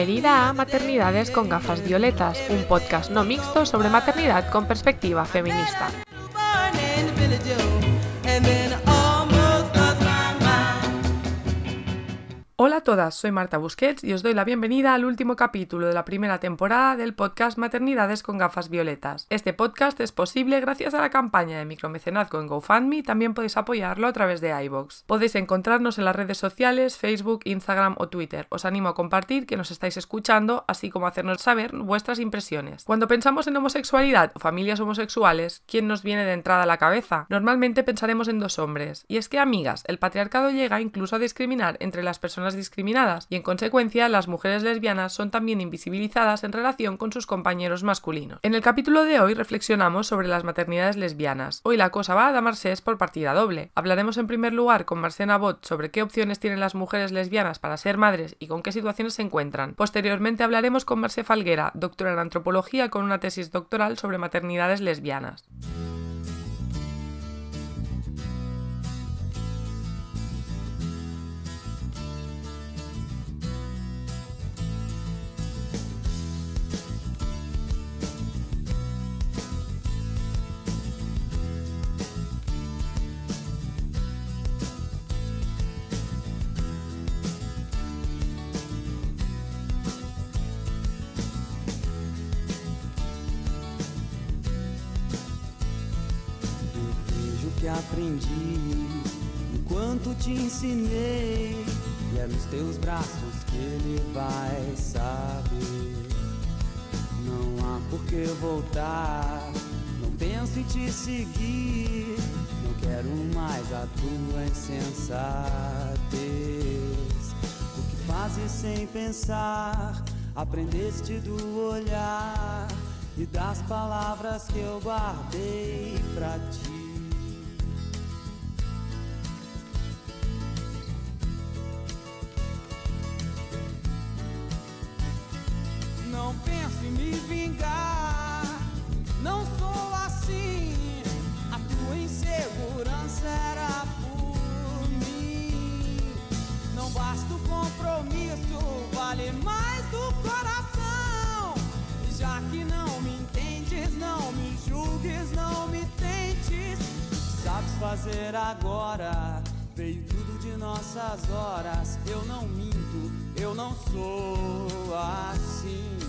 Bienvenida a Maternidades con gafas violetas, un podcast no mixto sobre maternidad con perspectiva feminista. Hola a todas, soy Marta Busquets y os doy la bienvenida al último capítulo de la primera temporada del podcast Maternidades con gafas violetas. Este podcast es posible gracias a la campaña de micromecenazgo en GoFundMe y también podéis apoyarlo a través de iVoox. Podéis encontrarnos en las redes sociales, Facebook, Instagram o Twitter. Os animo a compartir que nos estáis escuchando, así como a hacernos saber vuestras impresiones. Cuando pensamos en homosexualidad o familias homosexuales, ¿quién nos viene de entrada a la cabeza? Normalmente pensaremos en dos hombres. Y es que, amigas, el patriarcado llega incluso a discriminar entre las personas discriminadas y en consecuencia las mujeres lesbianas son también invisibilizadas en relación con sus compañeros masculinos. En el capítulo de hoy reflexionamos sobre las maternidades lesbianas. Hoy la cosa va a Damarsés por partida doble. Hablaremos en primer lugar con Marcena Bot sobre qué opciones tienen las mujeres lesbianas para ser madres y con qué situaciones se encuentran. Posteriormente hablaremos con Marce Falguera, doctora en antropología con una tesis doctoral sobre maternidades lesbianas. Teus braços que ele vai saber. Não há por que voltar, não penso em te seguir. Não quero mais a tua insensatez. O que fazes sem pensar, aprendeste do olhar e das palavras que eu guardei pra ti. Me vingar. Não sou assim, a tua insegurança era por mim. Não basta o compromisso, vale mais do coração. Já que não me entendes, não me julgues, não me tentes. Sabes fazer agora, veio tudo de nossas horas. Eu não minto, eu não sou assim.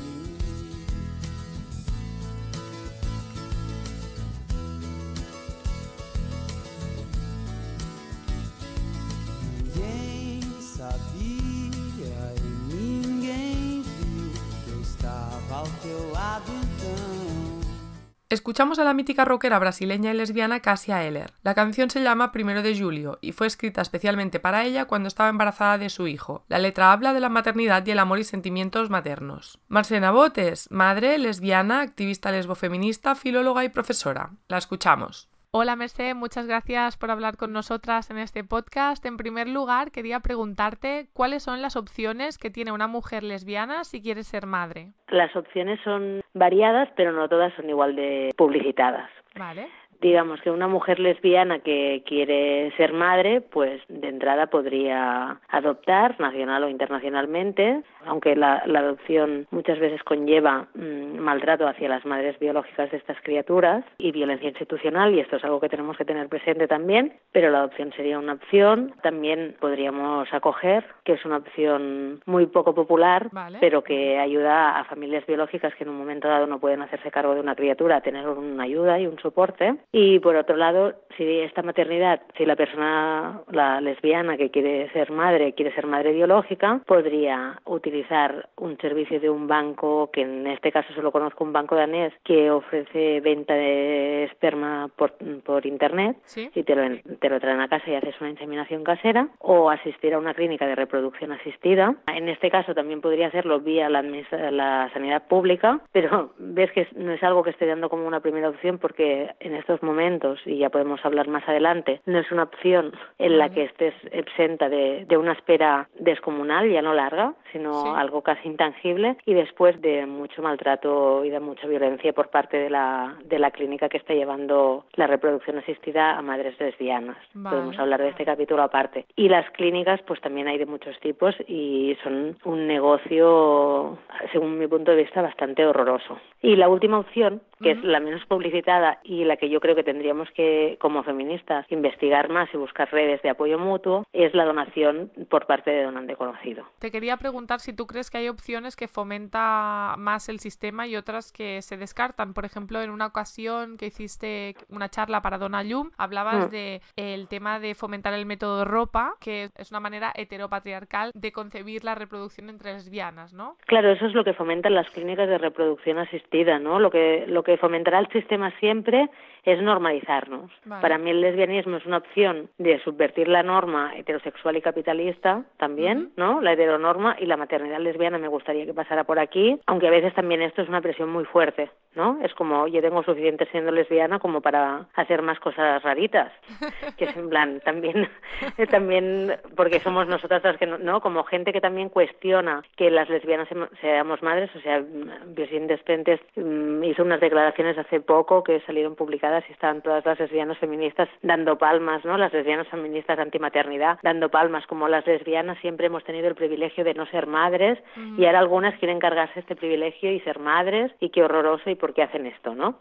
Escuchamos a la mítica rockera brasileña y lesbiana Cassia Eller. La canción se llama Primero de Julio y fue escrita especialmente para ella cuando estaba embarazada de su hijo. La letra habla de la maternidad y el amor y sentimientos maternos. Marcena Botes, madre, lesbiana, activista lesbofeminista, filóloga y profesora. La escuchamos. Hola Merced, muchas gracias por hablar con nosotras en este podcast. En primer lugar, quería preguntarte cuáles son las opciones que tiene una mujer lesbiana si quiere ser madre. Las opciones son variadas, pero no todas son igual de publicitadas. Vale digamos que una mujer lesbiana que quiere ser madre, pues de entrada podría adoptar nacional o internacionalmente, aunque la, adopción muchas veces conlleva mm, maltrato hacia las madres biológicas de estas criaturas y violencia institucional, y esto es algo que tenemos que tener presente también, pero la adopción sería una opción. También podríamos acoger, que es una opción muy poco popular, pero que ayuda a familias biológicas que en un momento dado no pueden hacerse cargo de una criatura a tener una ayuda y un soporte. Y por otro lado, si esta maternidad, si la persona, la lesbiana que quiere ser madre, quiere ser madre biológica, podría utilizar un servicio de un banco, que en este caso solo conozco un banco danés, que ofrece venta de esperma por, por internet y te lo, te lo traen a casa y haces una inseminación casera, o asistir a una clínica de reproducción asistida. En este caso también podría hacerlo vía la, la sanidad pública, pero ves que no es algo que esté dando como una primera opción porque en estos momentos, y ya podemos hablar más adelante, no es una opción en la que estés exenta de, de una espera descomunal, ya no larga, sino algo casi intangible, y después de mucho maltrato y de mucha violencia por parte de la, de la clínica que está llevando la reproducción asistida a madres lesbianas. Podemos hablar de este capítulo aparte. Y las clínicas, pues también hay de muchos tipos y son un negocio, según mi punto de vista, bastante horroroso. Y la última opción, que es la menos publicitada y la que yo creo que tendríamos que, como feministas, investigar más y buscar redes de apoyo mutuo, es la donación por parte de donante conocido. Te quería preguntar si tú crees que hay opciones que fomenta más el sistema y otras que se descartan. Por ejemplo, en una ocasión que hiciste una charla para Dona Llum, hablabas mm. de el tema de fomentar el método ropa, que es una manera heteropatriarcal de concebir la reproducción entre lesbianas, ¿no? Claro, eso es lo que fomentan las clínicas de reproducción asistida, ¿no? Lo que lo que fomentará el sistema siempre es normalizarnos. Para mí el lesbianismo es una opción de subvertir la norma heterosexual y capitalista también, ¿no? La heteronorma y la maternidad lesbiana me gustaría que pasara por aquí, aunque a veces también esto es una presión muy fuerte, ¿no? Es como, yo tengo suficiente siendo lesbiana como para hacer más cosas raritas, que es en plan, también, también, porque somos nosotras las que, ¿no? Como gente que también cuestiona que las lesbianas seamos madres, o sea, Virgin Despentes mm, hizo unas declaraciones hace poco que salieron publicadas y estaban todas las lesbianas feministas dando palmas, ¿no? Las lesbianas feministas antimaternidad dando palmas, como las lesbianas siempre hemos tenido el privilegio de no ser madres y ahora algunas quieren cargarse este privilegio y ser madres y qué horroroso y por qué hacen esto, ¿no?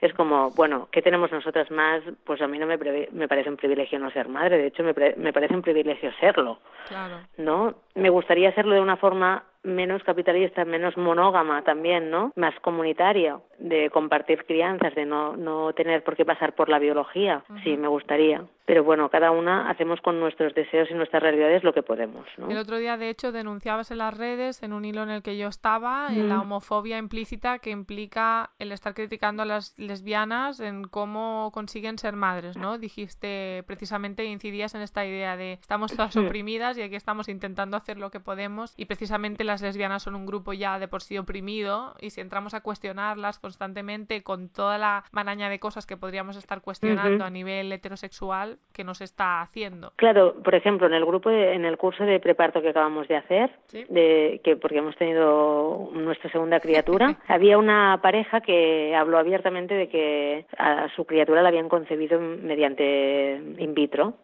Es como, bueno, ¿qué tenemos nosotras más? Pues a mí no me, me parece un privilegio no ser madre, de hecho me, me parece un privilegio serlo, claro. ¿no? Me gustaría hacerlo de una forma menos capitalista, menos monógama también, ¿no? Más comunitaria, de compartir crianzas, de no, no tener por qué pasar por la biología. Sí, me gustaría pero bueno, cada una hacemos con nuestros deseos y nuestras realidades lo que podemos. ¿no? El otro día, de hecho, denunciabas en las redes, en un hilo en el que yo estaba, en la homofobia implícita que implica el estar criticando a las lesbianas en cómo consiguen ser madres, ¿no? Dijiste precisamente, incidías en esta idea de estamos todas oprimidas y aquí estamos intentando hacer lo que podemos y precisamente las lesbianas son un grupo ya de por sí oprimido y si entramos a cuestionarlas constantemente con toda la maraña de cosas que podríamos estar cuestionando a nivel heterosexual, que nos está haciendo. Claro, por ejemplo, en el grupo, en el curso de preparto que acabamos de hacer, de, que porque hemos tenido nuestra segunda criatura, había una pareja que habló abiertamente de que a su criatura la habían concebido mediante in vitro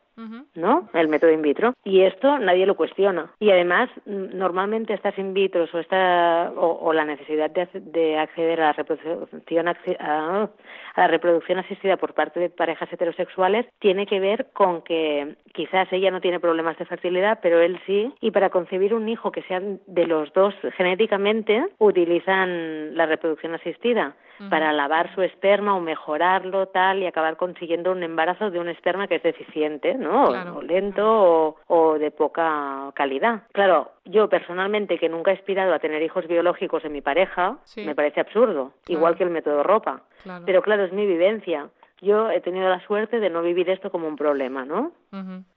¿no? El método in vitro. Y esto nadie lo cuestiona. Y además, normalmente estas in vitro o, esta, o, la necesidad de, acceder a la reproducción a, la reproducción asistida por parte de parejas heterosexuales tiene que ver con que quizás ella no tiene problemas de fertilidad, pero él sí, y para concebir un hijo que sea de los dos genéticamente utilizan la reproducción asistida para lavar su esperma o mejorarlo tal y acabar consiguiendo un embarazo de un esperma que es deficiente, ¿no? O lento o, de poca calidad. Claro, yo personalmente que nunca he aspirado a tener hijos biológicos en mi pareja, me parece absurdo, igual que el método ropa. Pero claro, es mi vivencia yo he tenido la suerte de no vivir esto como un problema, ¿no?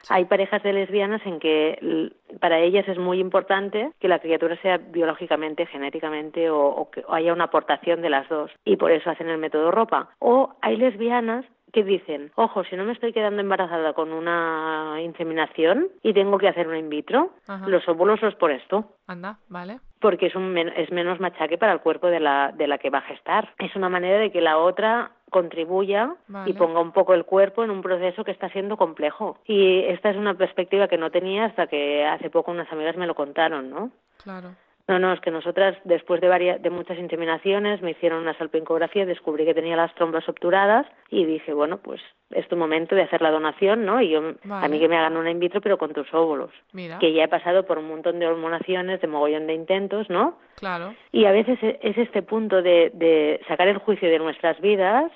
Hay parejas de lesbianas en que para ellas es muy importante que la criatura sea biológicamente, genéticamente o, que haya una aportación de las dos y por eso hacen el método ropa. O hay lesbianas que dicen, ojo, si no me estoy quedando embarazada con una inseminación y tengo que hacer un in vitro, los óvulos los por esto. Anda, vale. Porque es, un, es menos machaque para el cuerpo de la, de la que va a gestar. Es una manera de que la otra contribuya y ponga un poco el cuerpo en un proceso que está siendo complejo. Y esta es una perspectiva que no tenía hasta que hace poco unas amigas me lo contaron, ¿no? Claro. No, no, es que nosotras, después de, varias, de muchas inseminaciones, me hicieron una salpingografía, descubrí que tenía las trompas obturadas y dije, bueno, pues es tu momento de hacer la donación, ¿no? Y yo, a mí que me hagan una in vitro, pero con tus óvulos. Mira. Que ya he pasado por un montón de hormonaciones, de mogollón de intentos, ¿no? Claro. Y a veces e, es este punto de, de sacar el juicio de nuestras vidas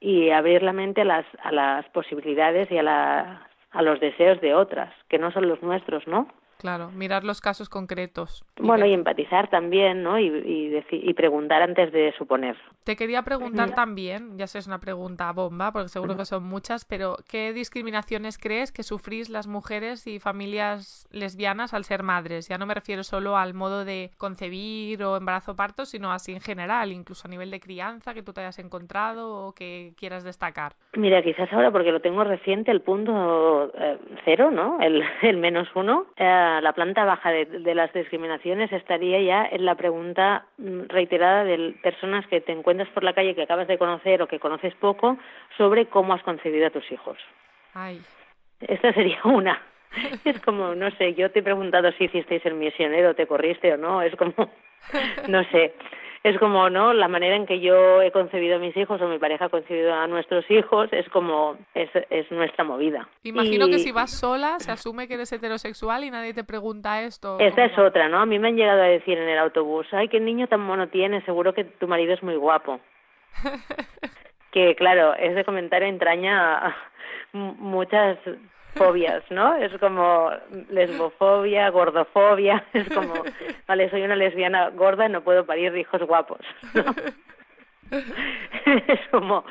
y abrir la mente a las, a las posibilidades y a, la, a los deseos de otras, que no son los nuestros, ¿no? Claro, mirar los casos concretos. Bueno, y empatizar también, ¿no? Y, y, y preguntar antes de suponer. Te quería preguntar también, ya sé, es una pregunta bomba, porque seguro que son muchas, pero ¿qué discriminaciones crees que sufrís las mujeres y familias lesbianas al ser madres? Ya no me refiero solo al modo de concebir o embarazo parto, sino así en general, incluso a nivel de crianza que tú te hayas encontrado o que quieras destacar. Mira, quizás ahora porque lo tengo reciente, el punto eh, cero, ¿no? El, el menos uno. Eh, la, planta baja de, las discriminaciones estaría ya en la pregunta mm, reiterada de personas que te encuentras por la calle que acabas de conocer o que conoces poco sobre cómo has concebido a tus hijos. Ay. Esta sería una. Es como, no sé, yo te he preguntado si hicisteis el misionero, te corriste o no, es como, no sé es como, ¿no? La manera en que yo he concebido a mis hijos o mi pareja ha concebido a nuestros hijos es como, es, es nuestra movida. Imagino que si vas sola se asume que eres heterosexual y nadie te pregunta esto. Esta es otra, ¿no? A mí me han llegado a decir en el autobús, ay, qué niño tan mono tienes, seguro que tu marido es muy guapo. que claro, ese comentario entraña muchas fobias, ¿no? Es como lesbofobia, gordofobia, es como, vale, soy una lesbiana gorda y no puedo parir hijos guapos, es como,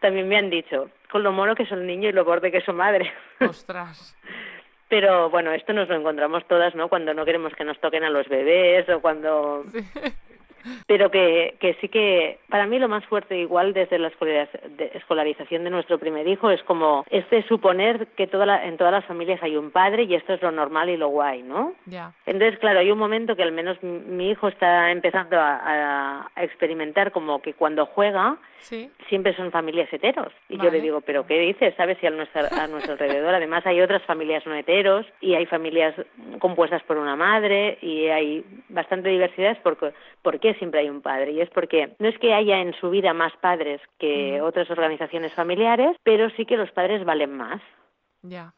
también me han dicho, con lo mono que es un niño y lo borde que es su madre. Ostras. Pero bueno, esto nos lo encontramos todas, ¿no? Cuando no queremos que nos toquen a los bebés o cuando pero que, que sí que para mí lo más fuerte igual desde la escolarización de nuestro primer hijo es como este suponer que toda en todas las familias hay un padre y esto es lo normal y lo guay, ¿no? Ya. Entonces, claro, hay un momento que al menos mi hijo está empezando a, a experimentar como que cuando juega siempre son familias heteros. Y yo le digo, ¿pero qué dices? ¿Sabes? Si a nuestro, a nuestro alrededor además hay otras familias no heteros y hay familias compuestas por una madre y hay bastante diversidad porque, ¿por qué siempre hay un padre? Y es porque no es que haya en su vida más padres que otras organizaciones familiares, pero sí que los padres valen más. Ya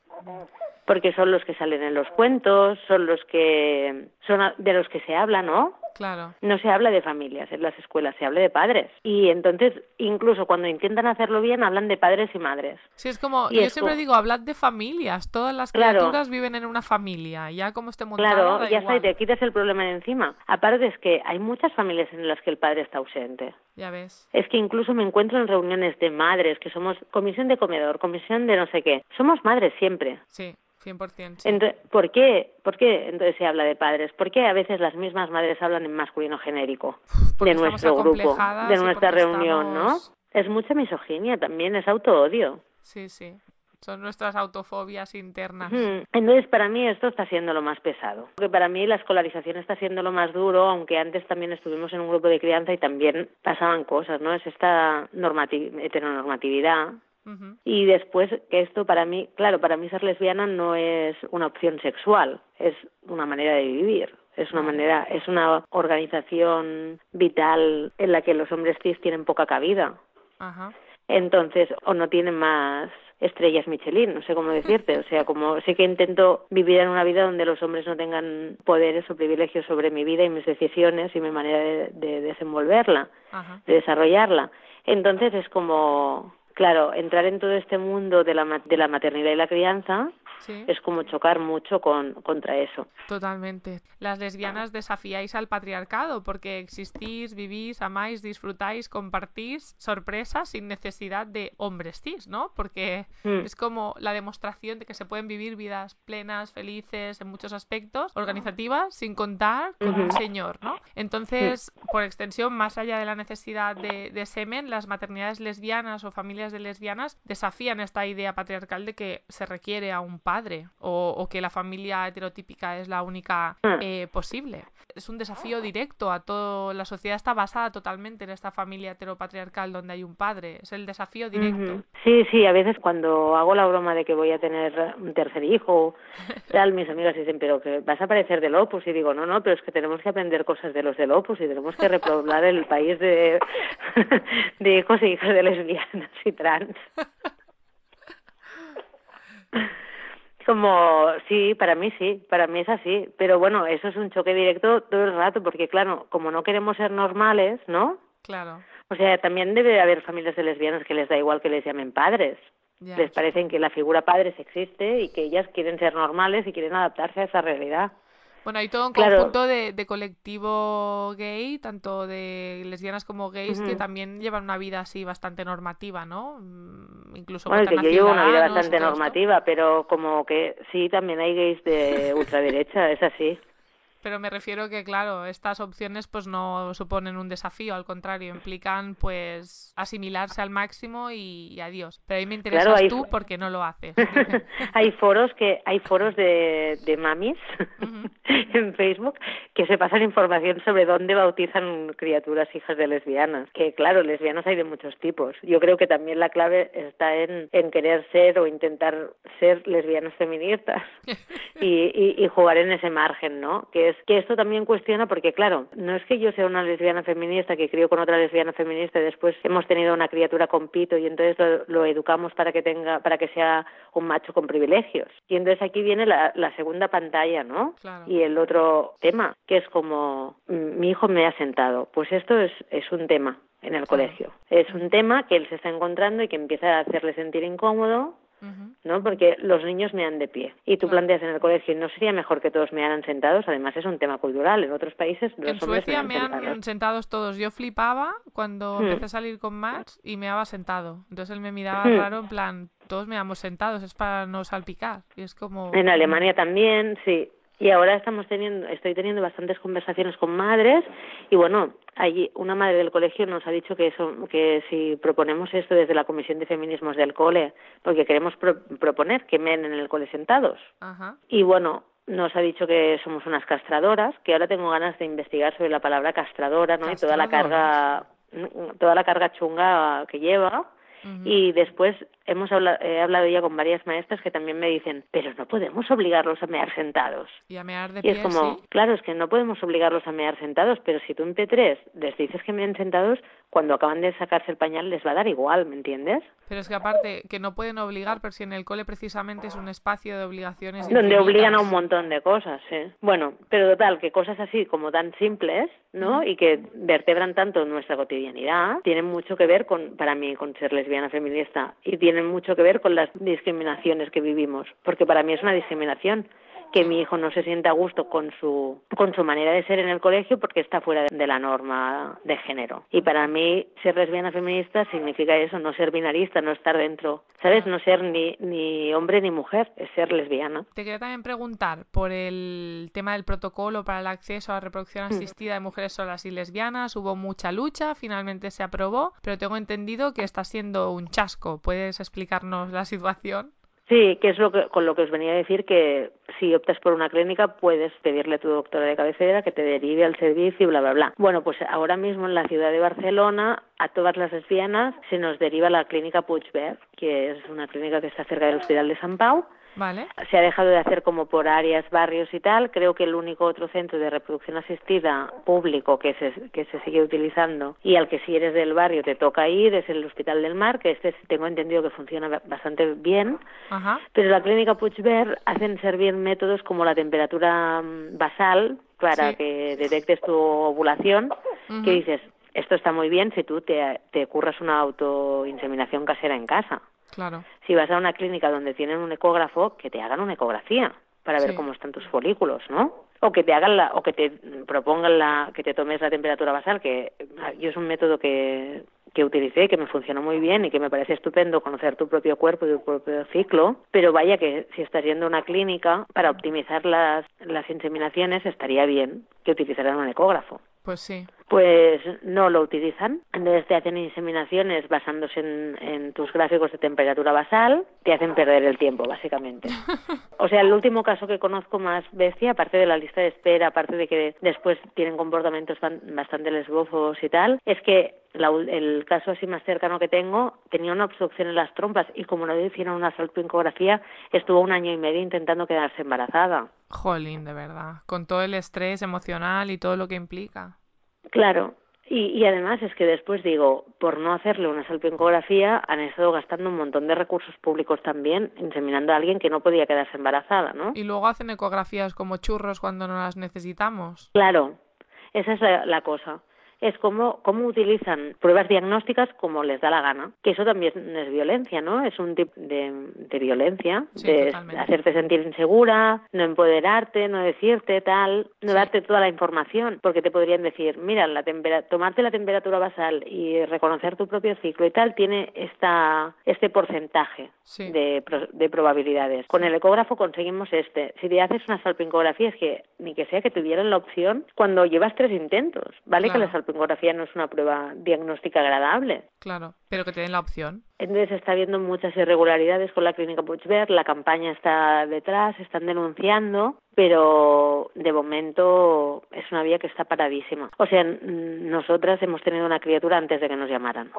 porque son los que salen en los cuentos, son los que son de los que se habla, ¿no? Claro. No se habla de familias en las escuelas, se habla de padres. Y entonces, incluso cuando intentan hacerlo bien, hablan de padres y madres. Sí, es como, yo siempre digo, hablad de familias. Todas las criaturas viven en una familia. Ya como esté montado, Claro, ya está, y te quitas el problema de encima. Aparte es que hay muchas familias en las que el padre está ausente. Ya ves. Es que incluso me encuentro en reuniones de madres, que somos comisión de comedor, comisión de no sé qué. Somos madres siempre. Sí. 100%. Entonces, ¿por, qué, ¿Por qué entonces se habla de padres? ¿Por qué a veces las mismas madres hablan en masculino genérico de nuestro grupo, de nuestra reunión, ¿no? Es mucha misoginia también, es auto-odio. Sí, sí. Son nuestras autofobias internas. Entonces, para mí esto está siendo lo más pesado. Porque para mí la escolarización está siendo lo más duro, aunque antes también estuvimos en un grupo de crianza y también pasaban cosas, ¿no? Es esta heteronormatividad y después, que esto para mí, claro, para mí ser lesbiana no es una opción sexual, es una manera de vivir. Es una manera, es una organización vital en la que los hombres cis tienen poca cabida. Entonces, o no tienen más estrellas Michelin, no sé cómo decirte, o sea, como sí que intento vivir en una vida donde los hombres no tengan poderes o privilegios sobre mi vida y mis decisiones y mi manera de, desenvolverla, de desarrollarla. Entonces es como claro, entrar en todo este mundo de la, de la maternidad y la crianza es como chocar mucho con, contra eso. Totalmente. Las lesbianas desafiáis al patriarcado porque existís, vivís, amáis, disfrutáis, compartís sorpresas sin necesidad de hombres cis, ¿no? Porque mm. es como la demostración de que se pueden vivir vidas plenas, felices en muchos aspectos, organizativas, sin contar con un señor, ¿no? Entonces, por extensión, más allá de la necesidad de, de semen, las maternidades lesbianas o familias de lesbianas desafían esta idea patriarcal de que se requiere a un padre o, que la familia heterotípica es la única ah. eh, posible. Es un desafío directo a todo. La sociedad está basada totalmente en esta familia heteropatriarcal donde hay un padre. Es el desafío directo. Sí, sí, a veces cuando hago la broma de que voy a tener un tercer hijo, tal, mis amigas dicen, pero que vas a aparecer del Opus. Y digo, no, no, pero es que tenemos que aprender cosas de los del Opus y tenemos que repoblar el país de, de hijos y hijas de lesbianas y trans. Como, sí, para mí sí, para mí es así. Pero bueno, eso es un choque directo todo el rato, porque claro, como no queremos ser normales, ¿no? Claro. O sea, también debe haber familias de lesbianas que les da igual que les llamen padres. Ya, Les parecen que la figura padre existe y que ellas quieren ser normales y quieren adaptarse a esa realidad. Bueno, hay todo un Claro. conjunto de, de colectivo gay, tanto de lesbianas como gays, que Ujú. también llevan una vida así bastante normativa, ¿no? Mm, Incluso Bueno, que yo llevo una vida bastante todo esto. normativa, pero como que sí, también hay gays de ultraderecha, es así. Pero me refiero que, claro, estas opciones pues no suponen un desafío, al contrario, implican pues asimilarse al máximo y, y adiós. Pero ahí me interesas Claro, hay- tú porque no lo haces. hay foros que hay foros de, de mamis en Facebook que se pasan información sobre dónde bautizan criaturas hijas de lesbianas. Que claro, lesbianas hay de muchos tipos. Yo creo que también la clave está en, en querer ser o intentar ser lesbianas feministas y, y, y jugar en ese margen, ¿no? Que es que esto también cuestiona porque claro, no es que yo sea una lesbiana feminista que crío con otra lesbiana feminista y después hemos tenido una criatura con pito y entonces lo, lo educamos para que tenga para que sea un macho con privilegios. Y entonces aquí viene la, la segunda pantalla, ¿no? Claro. Y el otro tema, que es como mi hijo me ha sentado. Pues esto es, es un tema en el colegio. Es un tema que él se está encontrando y que empieza a hacerle sentir incómodo ¿no? Porque los niños mean de pie. Y tú Claro. planteas en el colegio, ¿no sería mejor que todos mearan sentados? Además es un tema cultural. En otros países los En hombres Suecia mean me han sentados. sentados todos. Yo flipaba cuando Hmm. empecé a salir con Max y me había sentado. Entonces él me miraba Hmm. raro en plan, todos meamos sentados, es para no salpicar. Y es como... En Alemania también, sí. Y ahora estamos teniendo, estoy teniendo bastantes conversaciones con madres y bueno, allí una madre del colegio nos ha dicho que eso, que si proponemos esto desde la Comisión de Feminismos del cole, porque queremos pro- proponer que men en el cole sentados. Ajá. Y bueno, nos ha dicho que somos unas castradoras, que ahora tengo ganas de investigar sobre la palabra castradora, ¿no? Y toda la carga, toda la carga chunga que lleva. Y después hemos habla- he hablado ya con varias maestras que también me dicen, pero no podemos obligarlos a mear sentados. Y a mear de Y pie, es como, sí. claro, es que no podemos obligarlos a mear sentados, pero si tú en P3 les dices que meen sentados, cuando acaban de sacarse el pañal les va a dar igual, ¿me entiendes? Pero es que aparte, que no pueden obligar, pero si en el cole precisamente es un espacio de obligaciones Donde obligan a un montón de cosas, sí. Bueno, pero total, que cosas así como tan simples, ¿no? Y que vertebran tanto nuestra cotidianidad, tienen mucho que ver con, para mí, con ser lesbiana feminista y tienen mucho que ver con las discriminaciones que vivimos, porque para mí es una discriminación que mi hijo no se sienta a gusto con su con su manera de ser en el colegio porque está fuera de, de la norma de género. Y para mí ser lesbiana feminista significa eso, no ser binarista, no estar dentro, ¿sabes? No ser ni ni hombre ni mujer, es ser lesbiana. Te quería también preguntar por el tema del protocolo para el acceso a la reproducción Mm. asistida de mujeres solas y lesbianas. Hubo mucha lucha, finalmente se aprobó, pero tengo entendido que está siendo un chasco. ¿Puedes explicarnos la situación? Sí, que es lo que, con lo que os venía a decir que si optas por una clínica puedes pedirle a tu doctora de cabecera que te derive al servicio y bla, bla, bla. Bueno, pues ahora mismo en la ciudad de Barcelona a todas las lesbianas se nos deriva la clínica Puigverd, que es una clínica que está cerca del Hospital de San Pau. ¿Vale? Se ha dejado de hacer como por áreas, barrios y tal. Creo que el único otro centro de reproducción asistida público que se, que se sigue utilizando y al que si eres del barrio te toca ir es el Hospital del Mar, que este tengo entendido que funciona ba- bastante bien. Ajá. Pero la clínica Puigverd hacen servir métodos como la temperatura mm, basal para Sí. que detectes tu ovulación, que dices, esto está muy bien si tú te, te curras una autoinseminación casera en casa. Claro. Si vas a una clínica donde tienen un ecógrafo, que te hagan una ecografía para ver cómo están tus folículos, ¿no? O que te hagan la, o que te propongan la, que te tomes la temperatura basal, que ah, yo es un método que, que utilicé, que me funcionó muy bien y que me parece estupendo conocer tu propio cuerpo y tu propio ciclo, pero vaya que si estás yendo a una clínica para optimizar las, las inseminaciones estaría bien que utilizaran un ecógrafo Pues sí. Pues no lo utilizan. Entonces te hacen inseminaciones basándose en, en tus gráficos de temperatura basal, te hacen perder el tiempo, básicamente. O sea, el último caso que conozco más bestia, aparte de la lista de espera, aparte de que después tienen comportamientos bastante lesbofos y tal, es que la el caso así más cercano que tengo tenía una obstrucción en las trompas y como no le hicieron una salpingografía, estuvo un año y medio intentando quedarse embarazada. Jolín, de verdad. Con todo el estrés emocional y todo lo que implica. Claro, y, y además es que después digo, por no hacerle una salpingografía han estado gastando un montón de recursos públicos también inseminando a alguien que no podía quedarse embarazada, ¿no? Y luego hacen ecografías como churros cuando no las necesitamos. Claro, esa es la, la cosa. Es cómo, cómo utilizan pruebas diagnósticas como les da la gana, que eso también es violencia, ¿no? Es un tipo de, de violencia, Sí, de totalmente. hacerte sentir insegura, no empoderarte, no decirte tal, no Sí. darte toda la información, porque te podrían decir, mira, la tempera- tomarte la temperatura basal y reconocer tu propio ciclo y tal tiene esta, este porcentaje Sí. de, de probabilidades. Con el ecógrafo conseguimos este. Si te haces una salpingografía, es que ni que sea que tuvieran la opción cuando llevas tres intentos, ¿vale? Claro. Que la salpingografía no es una prueba diagnóstica agradable. Claro, pero que te den la opción. Entonces está habiendo muchas irregularidades con la clínica Puigverd, la campaña está detrás, están denunciando, pero de momento es una vía que está paradísima. O sea, nosotras hemos tenido una criatura antes de que nos llamaran.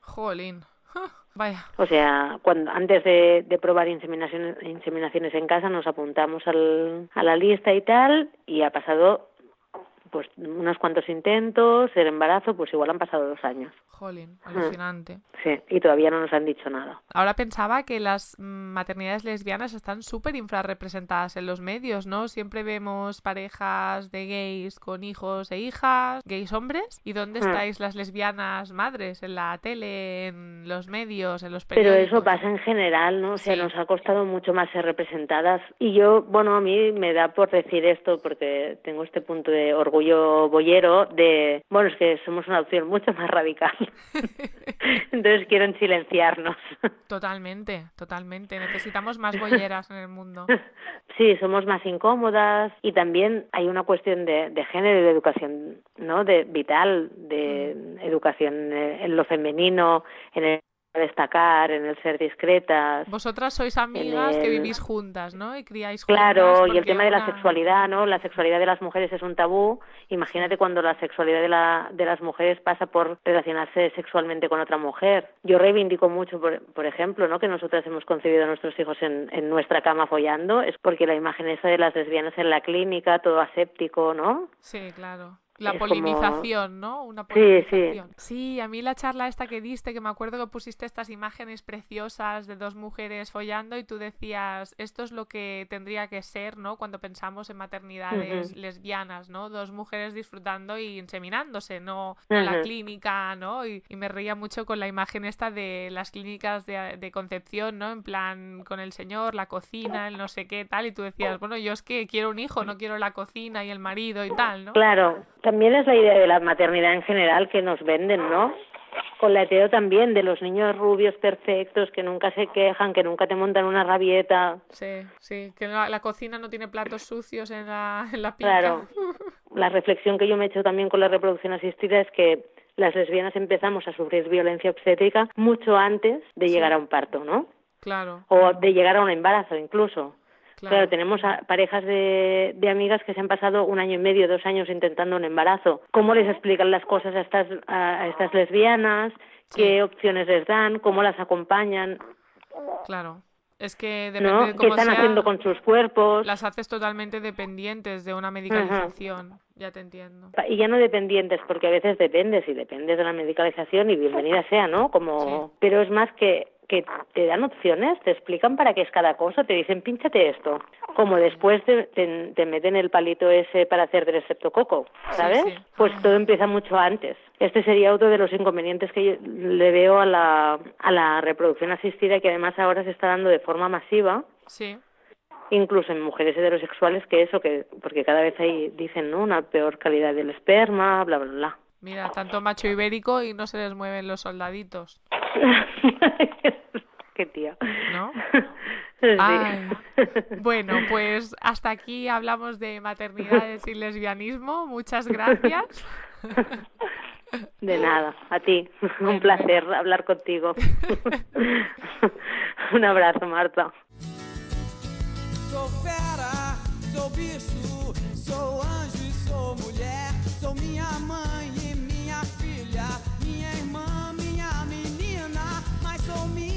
Jolín. Ja, Vaya. O sea, cuando antes de, de probar inseminaciones, inseminaciones en casa nos apuntamos al, a la lista y tal y ha pasado pues unos cuantos intentos, el embarazo, pues igual han pasado dos años. Jolín, alucinante. Sí, y todavía no nos han dicho nada. Ahora pensaba que las mm, maternidades lesbianas están súper infrarrepresentadas en los medios, ¿no? Siempre vemos parejas de gays con hijos e hijas, gays hombres. ¿Y dónde Mm. estáis las lesbianas madres? ¿En la tele, en los medios, en los Pero periódicos? eso pasa en general, ¿no? O sea, Sí. nos ha costado mucho más ser representadas. Y yo, bueno, a mí me da por decir esto porque tengo este punto de orgullo boyero de, bueno, es que somos una opción mucho más radical. Entonces quieren silenciarnos. Totalmente, totalmente. Necesitamos más bolleras en el mundo. Sí, somos más incómodas y también hay una cuestión de, de género y de educación, ¿no? De vital, de educación eh, en lo femenino, en el destacar, en el ser discretas. Vosotras sois amigas que vivís juntas, ¿no? Y criáis juntas. Claro, y el tema de la sexualidad, ¿no? La sexualidad de las mujeres es un tabú. Imagínate cuando la sexualidad de, la, de las mujeres pasa por relacionarse sexualmente con otra mujer. Yo reivindico mucho, por, por ejemplo, ¿no? Que nosotras hemos concebido a nuestros hijos en, en nuestra cama follando. Es porque la imagen esa de las lesbianas en la clínica, todo aséptico, ¿no? Sí, claro. La como- polinización, ¿no? Una Sí, sí. polinización. Sí, a mí la charla esta que diste, que me acuerdo que pusiste estas imágenes preciosas de dos mujeres follando y tú decías, esto es lo que tendría que ser, ¿no? Cuando pensamos en maternidades lesbianas, ¿no? Dos mujeres disfrutando y inseminándose, no en la clínica, ¿no? Y, y me reía mucho con la imagen esta de las clínicas de, de concepción, ¿no? En plan, con el señor, la cocina, el no sé qué, tal, y tú decías, bueno, yo es que quiero un hijo, no quiero la cocina y el marido y tal, ¿no? Claro, también es la idea de la maternidad en general que nos venden, ¿no? Con la hetero también, de los niños rubios perfectos que nunca se quejan, que nunca te montan una rabieta. Sí, sí, que la, la cocina no tiene platos sucios en la, en la. Claro. La reflexión que yo me he hecho también con la reproducción asistida es que las lesbianas empezamos a sufrir violencia obstétrica mucho antes de Sí. llegar a un parto, ¿no? Claro, O de llegar a un embarazo incluso. Claro. Claro, tenemos a- parejas de, de amigas que se han pasado un año y medio, dos años intentando un embarazo. ¿Cómo les explican las cosas a estas, a, estas lesbianas? Sí. ¿Qué opciones les dan? ¿Cómo las acompañan? Claro. Es que depende ¿No? de ¿Qué están sea, haciendo con sus cuerpos? las haces totalmente dependientes de una medicalización. Ya te entiendo. Y ya no dependientes, porque a veces dependes y dependes de la medicalización y bienvenida sea, ¿no? Como, Sí. pero es más que que te dan opciones, te explican para qué es cada cosa, te dicen pínchate esto, como después te, te, te meten el palito ese para hacer del streptococo, Sí, ¿sabes? sí. Pues todo empieza mucho antes. Este sería otro de los inconvenientes que yo le veo a la, a la reproducción asistida que además ahora se está dando de forma masiva Sí, incluso en mujeres heterosexuales que eso que porque cada vez ahí dicen no una peor calidad del esperma bla bla bla mira, tanto macho ibérico y no se les mueven los soldaditos, qué tía ¿no? Sí. Ay. Bueno, pues hasta aquí hablamos de maternidades y lesbianismo. Muchas gracias. de nada a ti Bueno. un placer hablar contigo un abrazo Marta Sou fera, sou bicho, sou anjo sou mulher. Sou minha mãe So me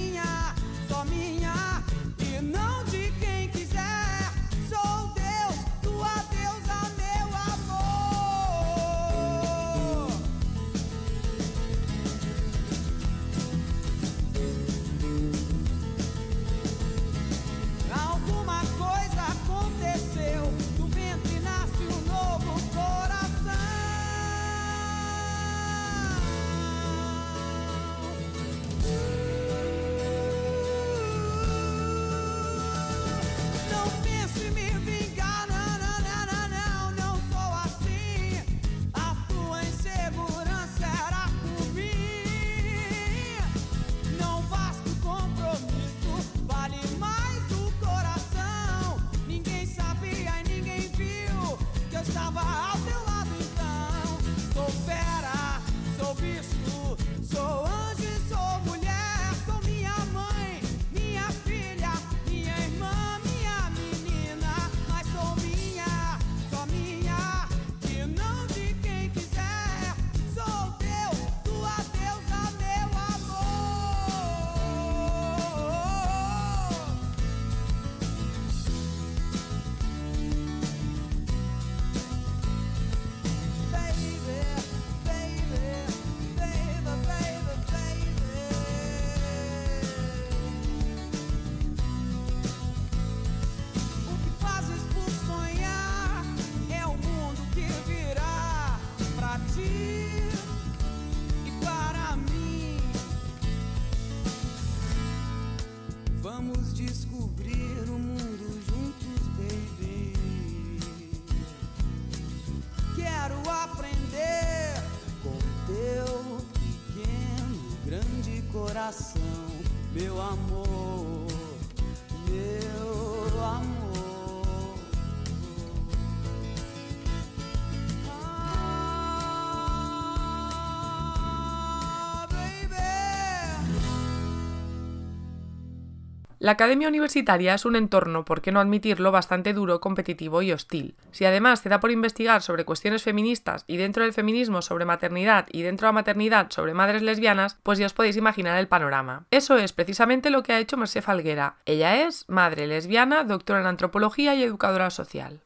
La academia universitaria es un entorno, por qué no admitirlo, bastante duro, competitivo y hostil. Si además te da por investigar sobre cuestiones feministas y dentro del feminismo sobre maternidad y dentro de la maternidad sobre madres lesbianas, pues ya os podéis imaginar el panorama. Eso es precisamente lo que ha hecho Mercé Falguera. Ella es madre lesbiana, doctora en antropología y educadora social.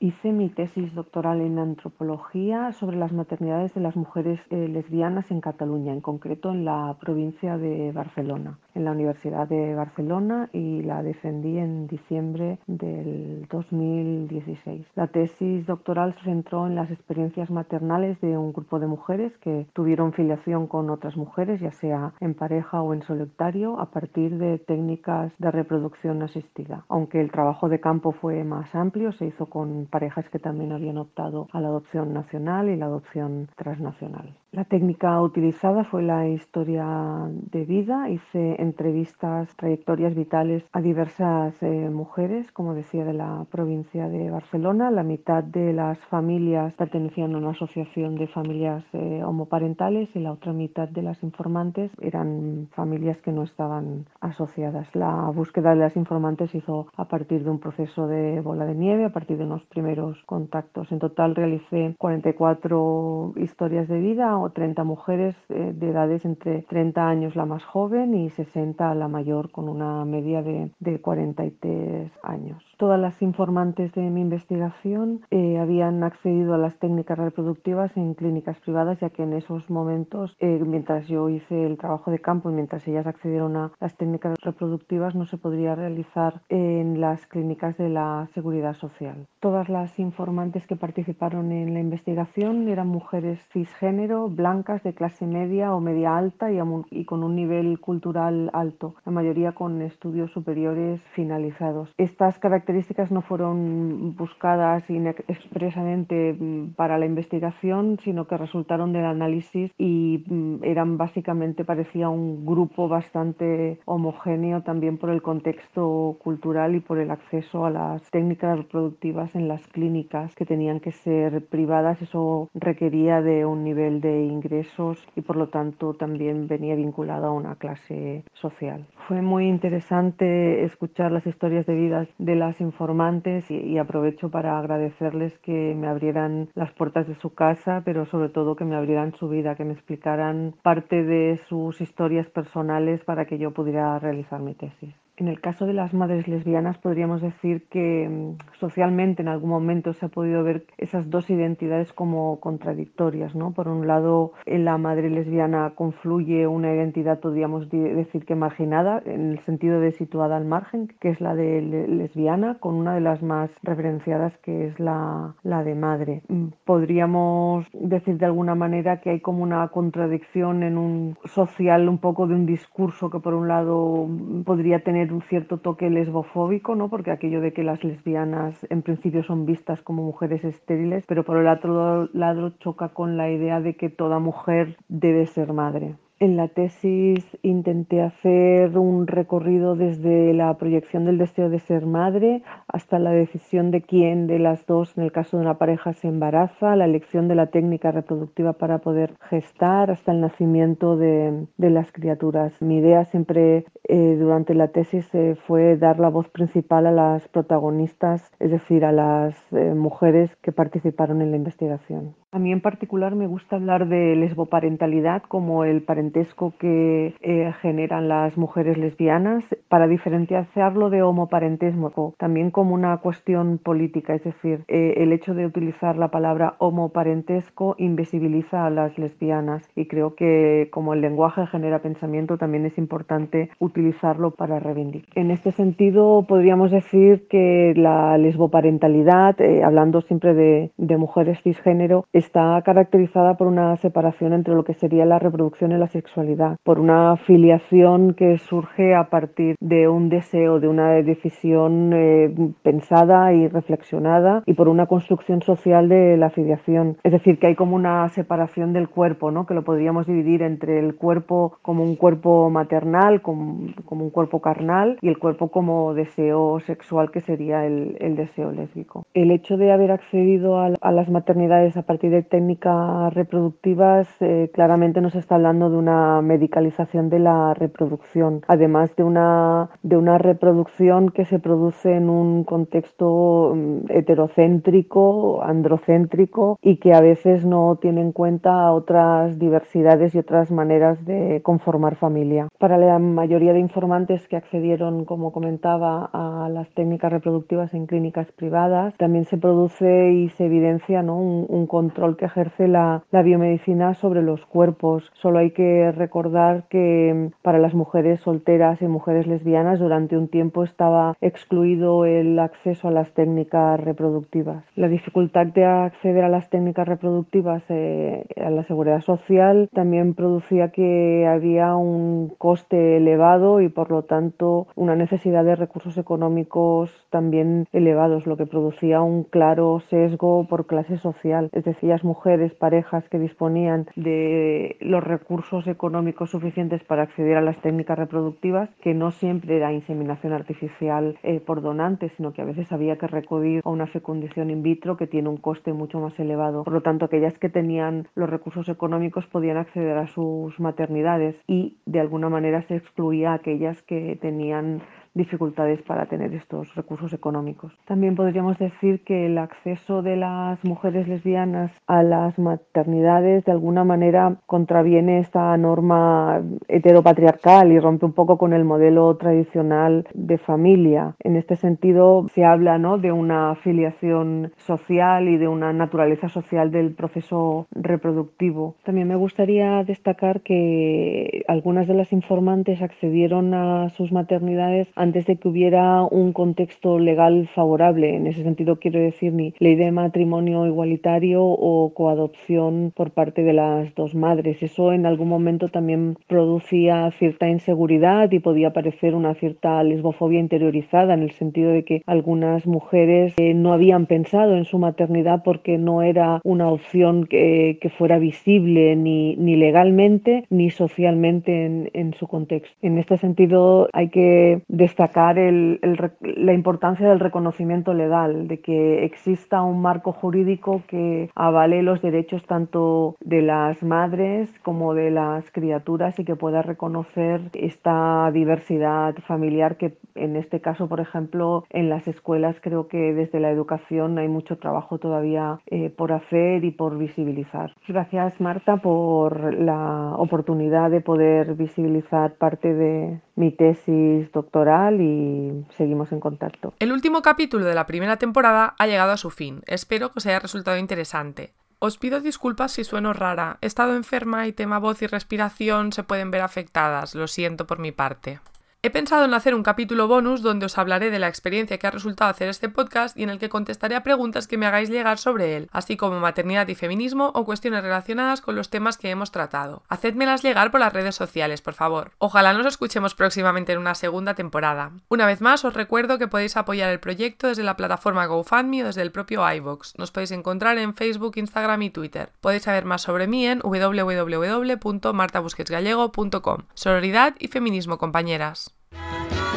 Hice mi tesis doctoral en antropología sobre las maternidades de las mujeres eh, lesbianas en Cataluña, en concreto en la provincia de Barcelona, en la Universidad de Barcelona y la defendí en diciembre del 2016. La tesis doctoral se centró en las experiencias maternales de un grupo de mujeres que tuvieron filiación con otras mujeres, ya sea en pareja o en solitario, a partir de técnicas de reproducción asistida. Aunque el trabajo de campo fue más amplio, se hizo con parejas que también habían optado a la adopción nacional y la adopción transnacional. La técnica utilizada fue la historia de vida. Hice entrevistas, trayectorias vitales a diversas eh, mujeres, como decía, de la provincia de Barcelona. La mitad de las familias pertenecían a una asociación de familias eh, homoparentales y la otra mitad de las informantes eran familias que no estaban asociadas. La búsqueda de las informantes se hizo a partir de un proceso de bola de nieve, a partir de unos primeros contactos. En total realicé 44 historias de vida o 30 mujeres eh, de edades entre 30 años la más joven y 60 la mayor con una media de, de 43 años. Todas las informantes de mi investigación eh, habían accedido a las técnicas reproductivas en clínicas privadas, ya que en esos momentos, eh, mientras yo hice el trabajo de campo y mientras ellas accedieron a las técnicas reproductivas, no se podría realizar en las clínicas de la seguridad social. Todas las informantes que participaron en la investigación eran mujeres cisgénero, blancas, de clase media o media alta y, amu- y con un nivel cultural alto, la mayoría con estudios superiores finalizados. Estas características no fueron buscadas expresamente mm, para la investigación, sino que resultaron del análisis y mm, eran básicamente, parecía un grupo bastante homogéneo también por el contexto cultural y por el acceso a las técnicas reproductivas en las clínicas que tenían que ser privadas. Eso requería de un nivel de ingresos y por lo tanto también venía vinculado a una clase social. Fue muy interesante escuchar las historias de vida de las informantes y, y aprovecho para agradecerles que me abrieran las puertas de su casa, pero sobre todo que me abrieran su vida, que me explicaran parte de sus historias personales para que yo pudiera realizar mi tesis. En el caso de las madres lesbianas podríamos decir que mm, socialmente en algún momento se ha podido ver esas dos identidades como contradictorias, ¿no? Por un lado, en la madre lesbiana confluye una identidad, podríamos decir que marginada, en el sentido de situada al margen, que es la de le- lesbiana, con una de las más referenciadas que es la, la de madre. Mm, Podríamos decir de alguna manera que hay como una contradicción en un social un poco de un discurso que por un lado mm, podría tener un cierto toque lesbofóbico, ¿no? Porque aquello de que las lesbianas en principio son vistas como mujeres estériles, pero por el otro lado choca con la idea de que toda mujer debe ser madre. En la tesis intenté hacer un recorrido desde la proyección del deseo de ser madre hasta la decisión de quién de las dos, en el caso de una pareja, se embaraza, la elección de la técnica reproductiva para poder gestar, hasta el nacimiento de, las criaturas. Mi idea siempre eh, durante la tesis eh, fue dar la voz principal a las protagonistas, es decir, a las eh, mujeres que participaron en la investigación. A mí en particular me gusta hablar de lesboparentalidad como el parentesco que eh, generan las mujeres lesbianas para diferenciarlo de homoparentesco, también como una cuestión política, es decir, eh, el hecho de utilizar la palabra homoparentesco invisibiliza a las lesbianas y creo que como el lenguaje genera pensamiento también es importante utilizarlo para reivindicar. En este sentido podríamos decir que la lesboparentalidad, eh, hablando siempre de, de mujeres cisgénero, está caracterizada por una separación entre lo que sería la reproducción y la sexualidad, por una filiación que surge a partir de un deseo, de una decisión eh, pensada y reflexionada y por una construcción social de la filiación. Es decir, que hay como una separación del cuerpo, ¿no? que lo podríamos dividir entre el cuerpo como un cuerpo maternal, como, un cuerpo carnal y el cuerpo como deseo sexual que sería el, deseo lésbico. El hecho de haber accedido a, a las maternidades a partir de técnicas reproductivas eh, claramente nos está hablando de una medicalización de la reproducción, además de una, de una reproducción que se produce en un contexto mm, heterocéntrico, androcéntrico y que a veces no tiene en cuenta otras diversidades y otras maneras de conformar familia. Para la mayoría de informantes que accedieron, como comentaba, a las técnicas reproductivas en clínicas privadas, también se produce y se evidencia ¿no? un, un control que ejerce la, biomedicina sobre los cuerpos. Solo hay que recordar que mm, para las mujeres solteras y mujeres lesbianas durante un tiempo estaba excluido el acceso a las técnicas reproductivas. La dificultad de acceder a las técnicas reproductivas eh, a la seguridad social también producía que había un coste elevado y por lo tanto una necesidad de recursos económicos también elevados, lo que producía un claro sesgo por clase social. Es decir, mujeres, parejas que disponían de los recursos económicos suficientes para acceder a las técnicas reproductivas, que no siempre era inseminación artificial eh, por donantes, sino que a veces había que recurrir a una fecundación in vitro que tiene un coste mucho más elevado. Por lo tanto, aquellas que tenían los recursos económicos podían acceder a sus maternidades y de alguna manera se excluía a aquellas que tenían dificultades para tener estos recursos económicos. También podríamos decir que el acceso de las mujeres lesbianas a las maternidades de alguna manera contraviene esta norma heteropatriarcal y rompe un poco con el modelo tradicional de familia. En este sentido se habla ¿no? de una afiliación social y de una naturaleza social del proceso reproductivo. También me gustaría destacar que algunas de las informantes accedieron a sus maternidades antes de que hubiera un contexto legal favorable. En ese sentido quiero decir ni ley de matrimonio igualitario o coadopción por parte de las dos madres. Eso en algún momento también producía cierta inseguridad y podía parecer una cierta lesbofobia interiorizada en el sentido de que algunas mujeres eh, no habían pensado en su maternidad porque no era una opción que, fuera visible ni, ni legalmente ni socialmente en, en su contexto. En este sentido hay que destacar la importancia del reconocimiento legal, de que exista un marco jurídico que avale los derechos tanto de las madres como de las criaturas y que pueda reconocer esta diversidad familiar que en este caso, por ejemplo, en las escuelas creo que desde la educación hay mucho trabajo todavía eh, por hacer y por visibilizar. Gracias Marta por la oportunidad de poder visibilizar parte de mi tesis doctoral y seguimos en contacto. El último capítulo de la primera temporada ha llegado a su fin. Espero que os haya resultado interesante. Os pido disculpas si sueno rara. He estado enferma y tema voz y respiración se pueden ver afectadas. Lo siento por mi parte. He pensado en hacer un capítulo bonus donde os hablaré de la experiencia que ha resultado hacer este podcast y en el que contestaré a preguntas que me hagáis llegar sobre él, así como maternidad y feminismo o cuestiones relacionadas con los temas que hemos tratado. Hacedmelas llegar por las redes sociales, por favor. Ojalá nos escuchemos próximamente en una segunda temporada. Una vez más, os recuerdo que podéis apoyar el proyecto desde la plataforma GoFundMe o desde el propio iVoox. Nos podéis encontrar en Facebook, Instagram y Twitter. Podéis saber más sobre mí en www.martabusquetsgallego.com. Sororidad y feminismo, compañeras.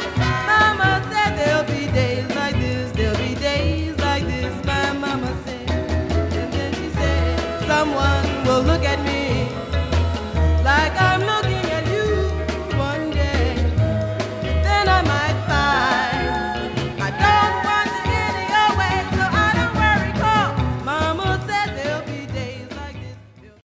Thank you.